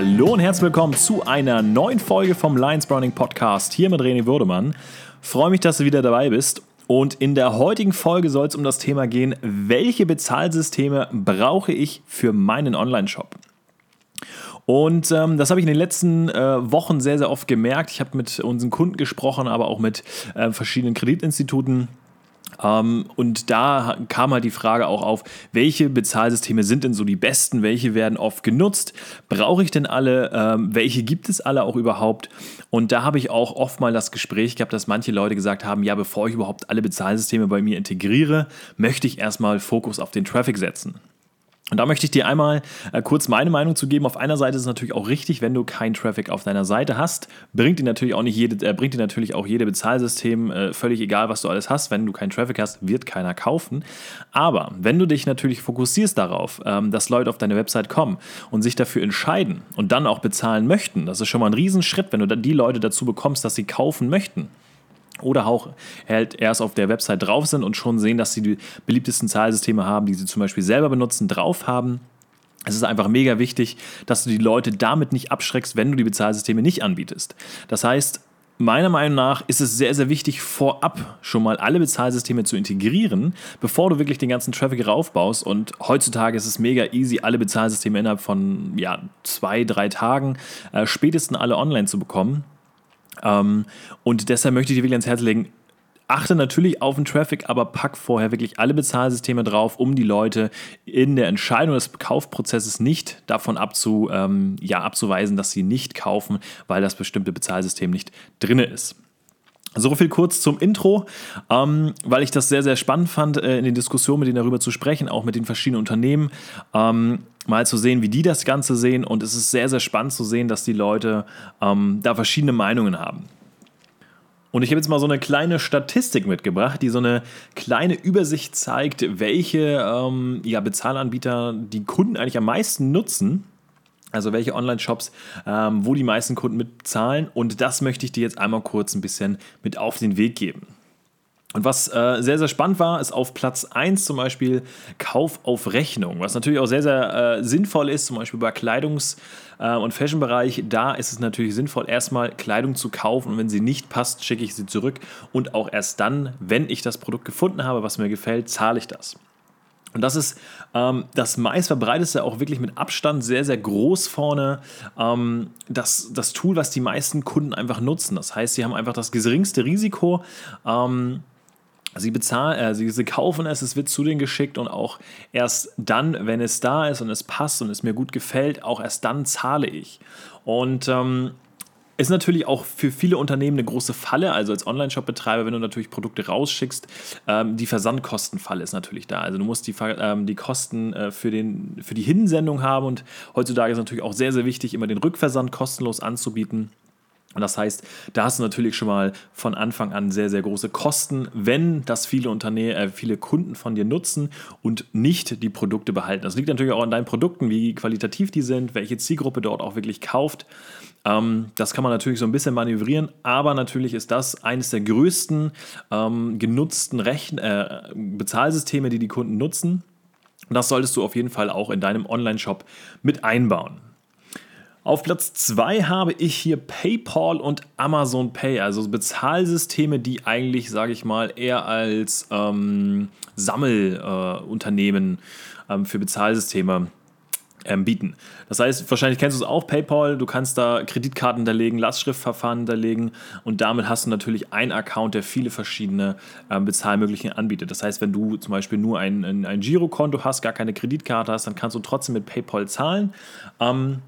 Hallo und herzlich willkommen zu einer neuen Folge vom Lions Browning Podcast hier mit René Würdemann. Freue mich, dass du wieder dabei bist. Und in der heutigen Folge soll es um das Thema gehen, welche Bezahlsysteme brauche ich für meinen Online-Shop? Und ähm, das habe ich in den letzten äh, Wochen sehr, sehr oft gemerkt. Ich habe mit unseren Kunden gesprochen, aber auch mit äh, verschiedenen Kreditinstituten und da kam halt die Frage auch auf, welche Bezahlsysteme sind denn so die besten, welche werden oft genutzt, brauche ich denn alle, ähm, welche gibt es alle auch überhaupt? Und da habe ich auch oft mal das Gespräch gehabt, dass manche Leute gesagt haben, ja, bevor ich überhaupt alle Bezahlsysteme bei mir integriere, möchte ich erstmal Fokus auf den Traffic setzen. Und da möchte ich dir einmal äh, kurz meine Meinung zu geben. Auf einer Seite ist es natürlich auch richtig, wenn du keinen Traffic auf deiner Seite hast, bringt dir natürlich auch nicht jede, äh, bringt dir natürlich auch jede Bezahlsystem äh, völlig egal, was du alles hast. Wenn du keinen Traffic hast, wird keiner kaufen. Aber wenn du dich natürlich fokussierst darauf, ähm, dass Leute auf deine Website kommen und sich dafür entscheiden und dann auch bezahlen möchten, das ist schon mal ein Riesenschritt, wenn du dann die Leute dazu bekommst, dass sie kaufen möchten oder auch halt erst auf der Website drauf sind und schon sehen, dass sie die beliebtesten Zahlsysteme haben, die sie zum Beispiel selber benutzen, drauf haben. Es ist einfach mega wichtig, dass du die Leute damit nicht abschreckst, wenn du die Bezahlsysteme nicht anbietest. Das heißt, meiner Meinung nach ist es sehr, sehr wichtig, vorab schon mal alle Bezahlsysteme zu integrieren, bevor du wirklich den ganzen Traffic raufbaust. Und heutzutage ist es mega easy, alle Bezahlsysteme innerhalb von ja, zwei, drei Tagen äh, spätestens alle online zu bekommen. Ähm, und deshalb möchte ich dir wirklich ans Herz legen, achte natürlich auf den Traffic, aber pack vorher wirklich alle Bezahlsysteme drauf, um die Leute in der Entscheidung des Kaufprozesses nicht davon abzu, ähm, ja, abzuweisen, dass sie nicht kaufen, weil das bestimmte Bezahlsystem nicht drin ist. So viel kurz zum Intro, ähm, weil ich das sehr, sehr spannend fand, äh, in den Diskussionen mit denen darüber zu sprechen, auch mit den verschiedenen Unternehmen, ähm, mal zu sehen, wie die das Ganze sehen. Und es ist sehr, sehr spannend zu sehen, dass die Leute ähm, da verschiedene Meinungen haben. Und ich habe jetzt mal so eine kleine Statistik mitgebracht, die so eine kleine Übersicht zeigt, welche ähm, ja, Bezahlanbieter die Kunden eigentlich am meisten nutzen. Also welche Online-Shops, ähm, wo die meisten Kunden mitzahlen. Und das möchte ich dir jetzt einmal kurz ein bisschen mit auf den Weg geben. Und was äh, sehr, sehr spannend war, ist auf Platz 1 zum Beispiel Kauf auf Rechnung, was natürlich auch sehr, sehr äh, sinnvoll ist, zum Beispiel bei Kleidungs- äh, und Fashion-Bereich. Da ist es natürlich sinnvoll, erstmal Kleidung zu kaufen und wenn sie nicht passt, schicke ich sie zurück. Und auch erst dann, wenn ich das Produkt gefunden habe, was mir gefällt, zahle ich das. Und das ist ähm, das meistverbreiteste, auch wirklich mit Abstand sehr, sehr groß vorne. Ähm, das, das Tool, was die meisten Kunden einfach nutzen. Das heißt, sie haben einfach das geringste Risiko. Ähm, Sie bezahlen, äh, sie, sie kaufen es, es wird zu denen geschickt und auch erst dann, wenn es da ist und es passt und es mir gut gefällt, auch erst dann zahle ich. Und ähm, ist natürlich auch für viele Unternehmen eine große Falle. Also als Online-Shop-Betreiber, wenn du natürlich Produkte rausschickst, ähm, die Versandkostenfalle ist natürlich da. Also du musst die, ähm, die Kosten äh, für, den, für die Hinsendung haben und heutzutage ist natürlich auch sehr, sehr wichtig, immer den Rückversand kostenlos anzubieten. Und das heißt, da hast du natürlich schon mal von Anfang an sehr, sehr große Kosten, wenn das viele Unternehmen, äh, viele Kunden von dir nutzen und nicht die Produkte behalten. Das liegt natürlich auch an deinen Produkten, wie qualitativ die sind, welche Zielgruppe dort auch wirklich kauft. Ähm, das kann man natürlich so ein bisschen manövrieren, aber natürlich ist das eines der größten ähm, genutzten Rechn äh, Bezahlsysteme, die die Kunden nutzen. Und das solltest du auf jeden Fall auch in deinem Online-Shop mit einbauen. Auf Platz 2 habe ich hier PayPal und Amazon Pay, also Bezahlsysteme, die eigentlich, sage ich mal, eher als ähm, Sammelunternehmen äh, ähm, für Bezahlsysteme ähm, bieten. Das heißt, wahrscheinlich kennst du es auch, PayPal, du kannst da Kreditkarten hinterlegen, Lastschriftverfahren hinterlegen und damit hast du natürlich einen Account, der viele verschiedene ähm, Bezahlmöglichkeiten anbietet. Das heißt, wenn du zum Beispiel nur ein, ein, ein Girokonto hast, gar keine Kreditkarte hast, dann kannst du trotzdem mit PayPal zahlen. Ähm,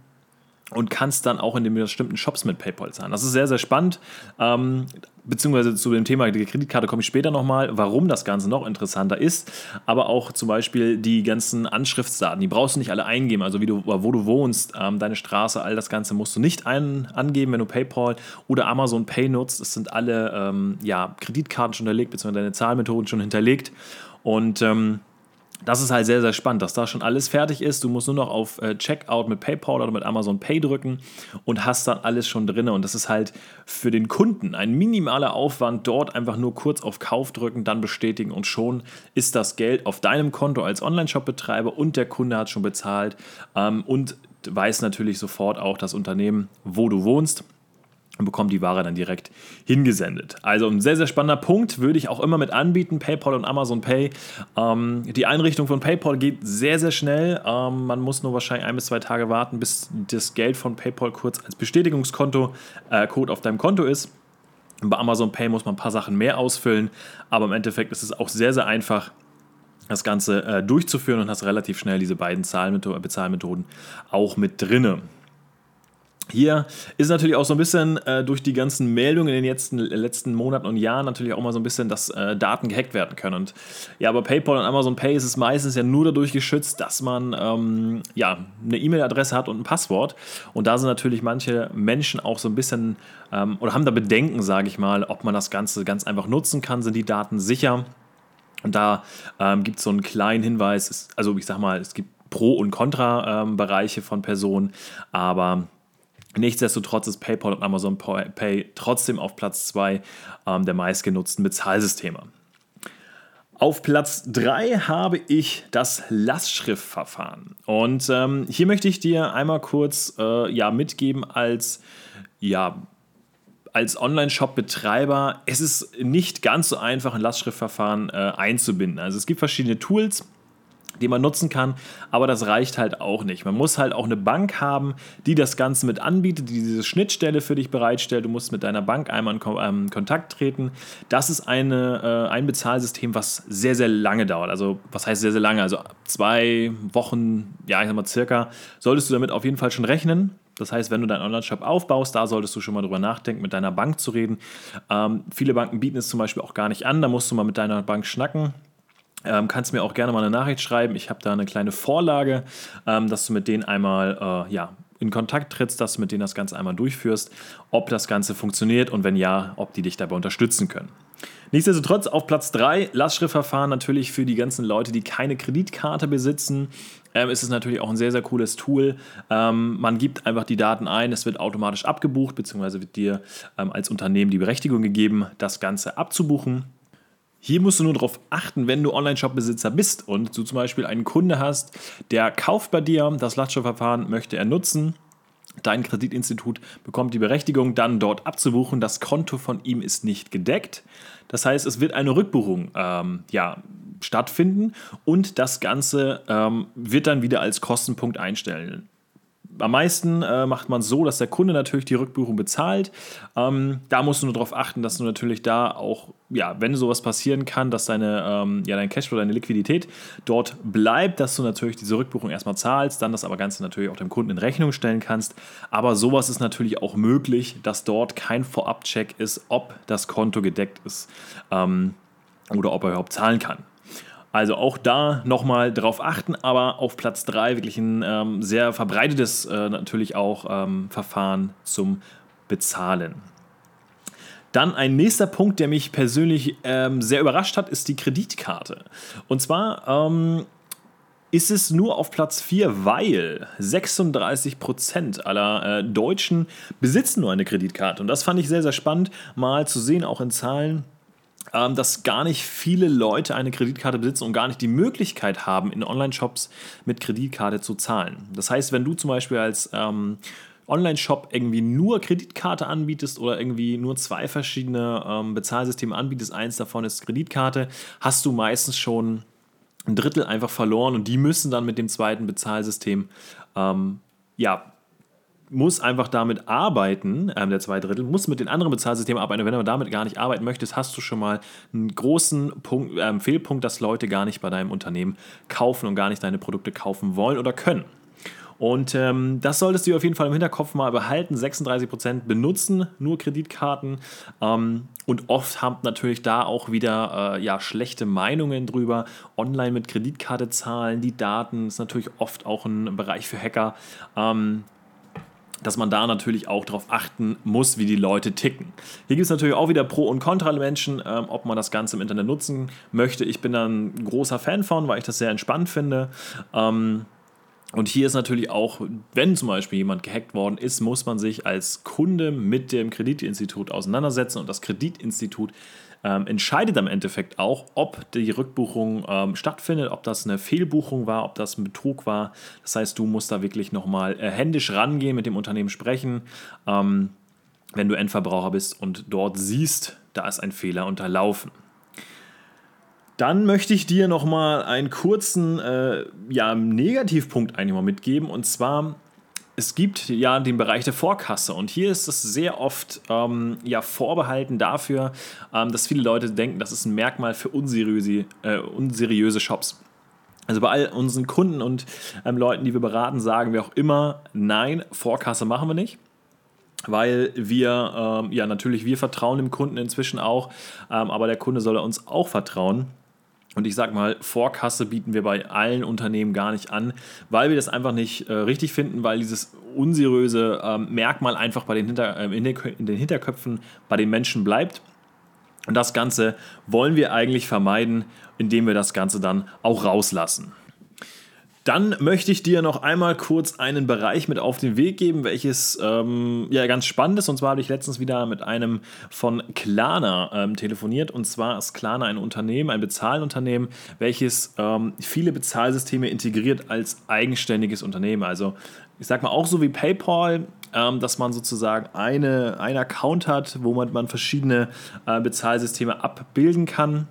und kannst dann auch in den bestimmten Shops mit PayPal zahlen. Das ist sehr, sehr spannend. Ähm, beziehungsweise zu dem Thema der Kreditkarte komme ich später nochmal, warum das Ganze noch interessanter ist. Aber auch zum Beispiel die ganzen Anschriftsdaten, die brauchst du nicht alle eingeben. Also wie du, wo du wohnst, ähm, deine Straße, all das Ganze musst du nicht ein, angeben, wenn du PayPal oder Amazon Pay nutzt. Es sind alle ähm, ja, Kreditkarten schon hinterlegt, beziehungsweise deine Zahlmethoden schon hinterlegt. Und ähm, das ist halt sehr, sehr spannend, dass da schon alles fertig ist. Du musst nur noch auf äh, Checkout mit PayPal oder mit Amazon Pay drücken und hast dann alles schon drin. Und das ist halt für den Kunden ein minimaler Aufwand. Dort einfach nur kurz auf Kauf drücken, dann bestätigen und schon ist das Geld auf deinem Konto als Online-Shop-Betreiber und der Kunde hat schon bezahlt. Ähm, und weiß natürlich sofort auch das Unternehmen, wo du wohnst und bekommt die Ware dann direkt hingesendet. Also ein sehr, sehr spannender Punkt, würde ich auch immer mit anbieten, PayPal und Amazon Pay. Ähm, die Einrichtung von PayPal geht sehr, sehr schnell. Ähm, man muss nur wahrscheinlich ein bis zwei Tage warten, bis das Geld von PayPal kurz als Bestätigungskonto, äh, Code auf deinem Konto ist. Bei Amazon Pay muss man ein paar Sachen mehr ausfüllen, aber im Endeffekt ist es auch sehr, sehr einfach, das Ganze äh, durchzuführen und hast relativ schnell diese beiden Bezahlmethoden auch mit drinne. Hier ist natürlich auch so ein bisschen äh, durch die ganzen Meldungen in den letzten, letzten Monaten und Jahren natürlich auch mal so ein bisschen, dass äh, Daten gehackt werden können. Und ja, bei PayPal und Amazon Pay ist es meistens ja nur dadurch geschützt, dass man ähm, ja, eine E-Mail-Adresse hat und ein Passwort. Und da sind natürlich manche Menschen auch so ein bisschen ähm, oder haben da Bedenken, sage ich mal, ob man das Ganze ganz einfach nutzen kann. Sind die Daten sicher? Und da ähm, gibt es so einen kleinen Hinweis, also ich sag mal, es gibt Pro- und Contra-Bereiche ähm, von Personen, aber Nichtsdestotrotz ist PayPal und Amazon Pay trotzdem auf Platz 2 ähm, der meistgenutzten Bezahlsysteme. Auf Platz 3 habe ich das Lastschriftverfahren. Und ähm, hier möchte ich dir einmal kurz äh, ja, mitgeben als, ja, als Online-Shop-Betreiber, es ist nicht ganz so einfach, ein Lastschriftverfahren äh, einzubinden. Also es gibt verschiedene Tools, die man nutzen kann, aber das reicht halt auch nicht. Man muss halt auch eine Bank haben, die das Ganze mit anbietet, die diese Schnittstelle für dich bereitstellt. Du musst mit deiner Bank einmal in ähm, Kontakt treten. Das ist eine, äh, ein Bezahlsystem, was sehr, sehr lange dauert. Also, was heißt sehr, sehr lange? Also, zwei Wochen, ja, ich sag mal circa, solltest du damit auf jeden Fall schon rechnen. Das heißt, wenn du deinen Online-Shop aufbaust, da solltest du schon mal drüber nachdenken, mit deiner Bank zu reden. Ähm, viele Banken bieten es zum Beispiel auch gar nicht an. Da musst du mal mit deiner Bank schnacken. Ähm, kannst mir auch gerne mal eine Nachricht schreiben. Ich habe da eine kleine Vorlage, ähm, dass du mit denen einmal äh, ja, in Kontakt trittst, dass du mit denen das Ganze einmal durchführst, ob das Ganze funktioniert und wenn ja, ob die dich dabei unterstützen können. Nichtsdestotrotz auf Platz 3 Lastschriftverfahren natürlich für die ganzen Leute, die keine Kreditkarte besitzen. Ähm, ist es natürlich auch ein sehr, sehr cooles Tool. Ähm, man gibt einfach die Daten ein, es wird automatisch abgebucht, beziehungsweise wird dir ähm, als Unternehmen die Berechtigung gegeben, das Ganze abzubuchen. Hier musst du nur darauf achten, wenn du Online-Shop-Besitzer bist und du zum Beispiel einen Kunde hast, der kauft bei dir, das Lastschriftverfahren möchte er nutzen. Dein Kreditinstitut bekommt die Berechtigung, dann dort abzubuchen. Das Konto von ihm ist nicht gedeckt. Das heißt, es wird eine Rückbuchung ähm, ja, stattfinden und das Ganze ähm, wird dann wieder als Kostenpunkt einstellen am meisten äh, macht man so, dass der Kunde natürlich die Rückbuchung bezahlt. Ähm, da musst du nur darauf achten, dass du natürlich da auch, ja, wenn sowas passieren kann, dass deine, ähm, ja, dein Cashflow, deine Liquidität dort bleibt, dass du natürlich diese Rückbuchung erstmal zahlst, dann das aber Ganze natürlich auch dem Kunden in Rechnung stellen kannst. Aber sowas ist natürlich auch möglich, dass dort kein Vorabcheck ist, ob das Konto gedeckt ist ähm, oder ob er überhaupt zahlen kann. Also auch da nochmal drauf achten, aber auf Platz 3 wirklich ein ähm, sehr verbreitetes äh, natürlich auch ähm, Verfahren zum Bezahlen. Dann ein nächster Punkt, der mich persönlich ähm, sehr überrascht hat, ist die Kreditkarte. Und zwar ähm, ist es nur auf Platz 4, weil 36% aller äh, Deutschen besitzen nur eine Kreditkarte. Und das fand ich sehr, sehr spannend, mal zu sehen, auch in Zahlen ähm, dass gar nicht viele Leute eine Kreditkarte besitzen und gar nicht die Möglichkeit haben, in Online-Shops mit Kreditkarte zu zahlen. Das heißt, wenn du zum Beispiel als ähm, Online-Shop irgendwie nur Kreditkarte anbietest oder irgendwie nur zwei verschiedene ähm, Bezahlsysteme anbietest, eins davon ist Kreditkarte, hast du meistens schon ein Drittel einfach verloren und die müssen dann mit dem zweiten Bezahlsystem ähm, ja, muss einfach damit arbeiten, ähm, der zwei Drittel, muss mit den anderen Bezahlsystemen arbeiten. Wenn du damit gar nicht arbeiten möchtest, hast du schon mal einen großen Punkt, äh, Fehlpunkt, dass Leute gar nicht bei deinem Unternehmen kaufen und gar nicht deine Produkte kaufen wollen oder können. Und ähm, das solltest du auf jeden Fall im Hinterkopf mal behalten. 36% benutzen nur Kreditkarten. Ähm, und oft haben natürlich da auch wieder äh, ja, schlechte Meinungen drüber. Online mit Kreditkarte zahlen, die Daten ist natürlich oft auch ein Bereich für Hacker. Ähm, dass man da natürlich auch darauf achten muss, wie die Leute ticken. Hier gibt es natürlich auch wieder Pro- und Kontra-Menschen, ähm, ob man das Ganze im Internet nutzen möchte. Ich bin da ein großer Fan von, weil ich das sehr entspannt finde. Ähm, Und hier ist natürlich auch, wenn zum Beispiel jemand gehackt worden ist, muss man sich als Kunde mit dem Kreditinstitut auseinandersetzen und das Kreditinstitut ähm, entscheidet am Endeffekt auch, ob die Rückbuchung ähm, stattfindet, ob das eine Fehlbuchung war, ob das ein Betrug war. Das heißt, du musst da wirklich nochmal äh, händisch rangehen, mit dem Unternehmen sprechen, ähm, wenn du Endverbraucher bist und dort siehst, da ist ein Fehler unterlaufen. Dann möchte ich dir nochmal einen kurzen äh, ja, Negativpunkt eigentlich mal mitgeben. Und zwar, es gibt ja den Bereich der Vorkasse. Und hier ist es sehr oft ähm, ja, vorbehalten dafür, ähm, dass viele Leute denken, das ist ein Merkmal für unseriöse, äh, unseriöse Shops. Also bei all unseren Kunden und ähm, Leuten, die wir beraten, sagen wir auch immer, nein, Vorkasse machen wir nicht weil wir, ähm, ja natürlich, wir vertrauen dem Kunden inzwischen auch, ähm, aber der Kunde soll uns auch vertrauen. Und ich sag mal, Vorkasse bieten wir bei allen Unternehmen gar nicht an, weil wir das einfach nicht äh, richtig finden, weil dieses unseriöse ähm, Merkmal einfach bei den Hinter, äh, in, den, in den Hinterköpfen bei den Menschen bleibt. Und das Ganze wollen wir eigentlich vermeiden, indem wir das Ganze dann auch rauslassen. Dann möchte ich dir noch einmal kurz einen Bereich mit auf den Weg geben, welches ähm, ja ganz spannend ist. Und zwar habe ich letztens wieder mit einem von Klarna ähm, telefoniert. Und zwar ist Klarna ein Unternehmen, ein Bezahlunternehmen, welches ähm, viele Bezahlsysteme integriert als eigenständiges Unternehmen. Also ich sage mal auch so wie PayPal, ähm, dass man sozusagen eine, einen Account hat, wo man, man verschiedene äh, Bezahlsysteme abbilden kann.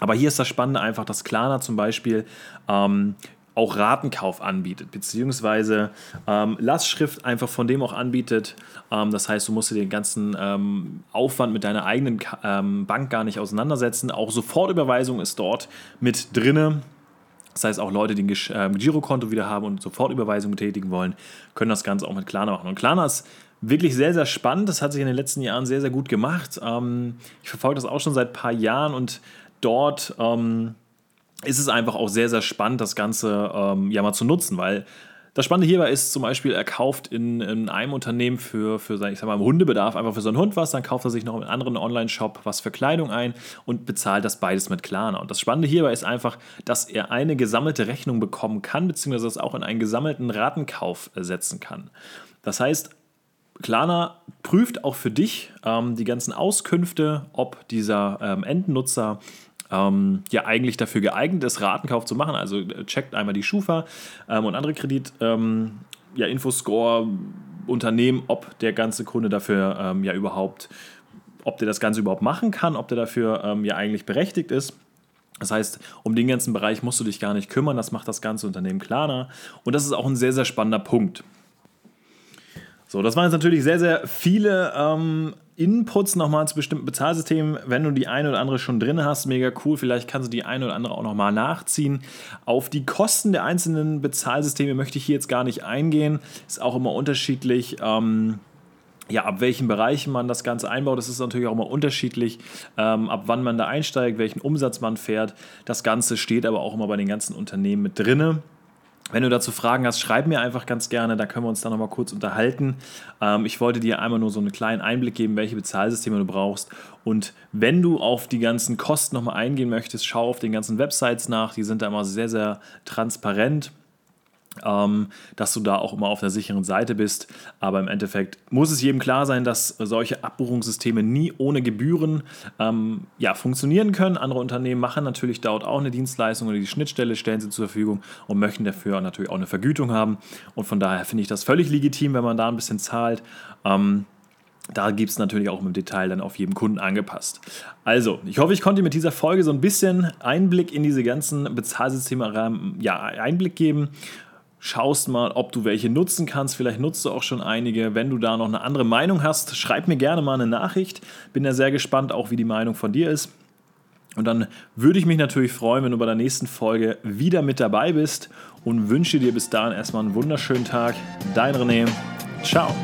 Aber hier ist das Spannende einfach, dass Klarna zum Beispiel ähm, auch Ratenkauf anbietet, beziehungsweise ähm, Lastschrift einfach von dem auch anbietet. Ähm, das heißt, du musst dir den ganzen ähm, Aufwand mit deiner eigenen ähm, Bank gar nicht auseinandersetzen. Auch Sofortüberweisung ist dort mit drinne. Das heißt, auch Leute, die ein ähm, Girokonto wieder haben und Sofortüberweisung tätigen wollen, können das Ganze auch mit Klarna machen. Und Klarna ist wirklich sehr, sehr spannend. Das hat sich in den letzten Jahren sehr, sehr gut gemacht. Ähm, ich verfolge das auch schon seit ein paar Jahren und dort ist es einfach auch sehr, sehr spannend, das Ganze ähm, ja mal zu nutzen, weil das Spannende hierbei ist zum Beispiel, er kauft in, in einem Unternehmen für, für sein, ich sag mal, Hundebedarf einfach für seinen Hund was, dann kauft er sich noch in einem anderen Online-Shop was für Kleidung ein und bezahlt das beides mit Klarna. Und das Spannende hierbei ist einfach, dass er eine gesammelte Rechnung bekommen kann, beziehungsweise das auch in einen gesammelten Ratenkauf setzen kann. Das heißt, Klarna prüft auch für dich ähm, die ganzen Auskünfte, ob dieser ähm, Endnutzer ähm, ja eigentlich dafür geeignet ist, Ratenkauf zu machen. Also äh, checkt einmal die Schufa ähm, und andere Kredit, ähm, ja, Infoscore, Unternehmen, ob der ganze Kunde dafür ähm, ja überhaupt, ob der das Ganze überhaupt machen kann, ob der dafür ähm, ja eigentlich berechtigt ist. Das heißt, um den ganzen Bereich musst du dich gar nicht kümmern, das macht das ganze Unternehmen klarer. Und das ist auch ein sehr, sehr spannender Punkt. So, das waren jetzt natürlich sehr, sehr viele ähm, Inputs nochmal zu bestimmten Bezahlsystemen. Wenn du die eine oder andere schon drin hast, mega cool. Vielleicht kannst du die eine oder andere auch nochmal nachziehen. Auf die Kosten der einzelnen Bezahlsysteme möchte ich hier jetzt gar nicht eingehen. Ist auch immer unterschiedlich. Ähm, ja, ab welchen Bereichen man das Ganze einbaut, das ist natürlich auch immer unterschiedlich, ähm, ab wann man da einsteigt, welchen Umsatz man fährt. Das Ganze steht aber auch immer bei den ganzen Unternehmen mit drinne. Wenn du dazu Fragen hast, schreib mir einfach ganz gerne, da können wir uns dann nochmal kurz unterhalten. Ähm, ich wollte dir einmal nur so einen kleinen Einblick geben, welche Bezahlsysteme du brauchst. Und wenn du auf die ganzen Kosten nochmal eingehen möchtest, schau auf den ganzen Websites nach, die sind da immer sehr, sehr transparent ähm, dass du da auch immer auf der sicheren Seite bist. Aber im Endeffekt muss es jedem klar sein, dass solche Abbuchungssysteme nie ohne Gebühren ähm, ja, funktionieren können. Andere Unternehmen machen natürlich dort auch eine Dienstleistung oder die Schnittstelle stellen sie zur Verfügung und möchten dafür natürlich auch eine Vergütung haben. Und von daher finde ich das völlig legitim, wenn man da ein bisschen zahlt. Ähm, da gibt es natürlich auch im Detail dann auf jeden Kunden angepasst. Also, ich hoffe, ich konnte mit dieser Folge so ein bisschen Einblick in diese ganzen Bezahlsysteme ähm, ja, Einblick geben schaust mal, ob du welche nutzen kannst. Vielleicht nutzt du auch schon einige. Wenn du da noch eine andere Meinung hast, schreib mir gerne mal eine Nachricht. Bin ja sehr gespannt, auch wie die Meinung von dir ist. Und dann würde ich mich natürlich freuen, wenn du bei der nächsten Folge wieder mit dabei bist und wünsche dir bis dahin erstmal einen wunderschönen Tag. Dein René. Ciao.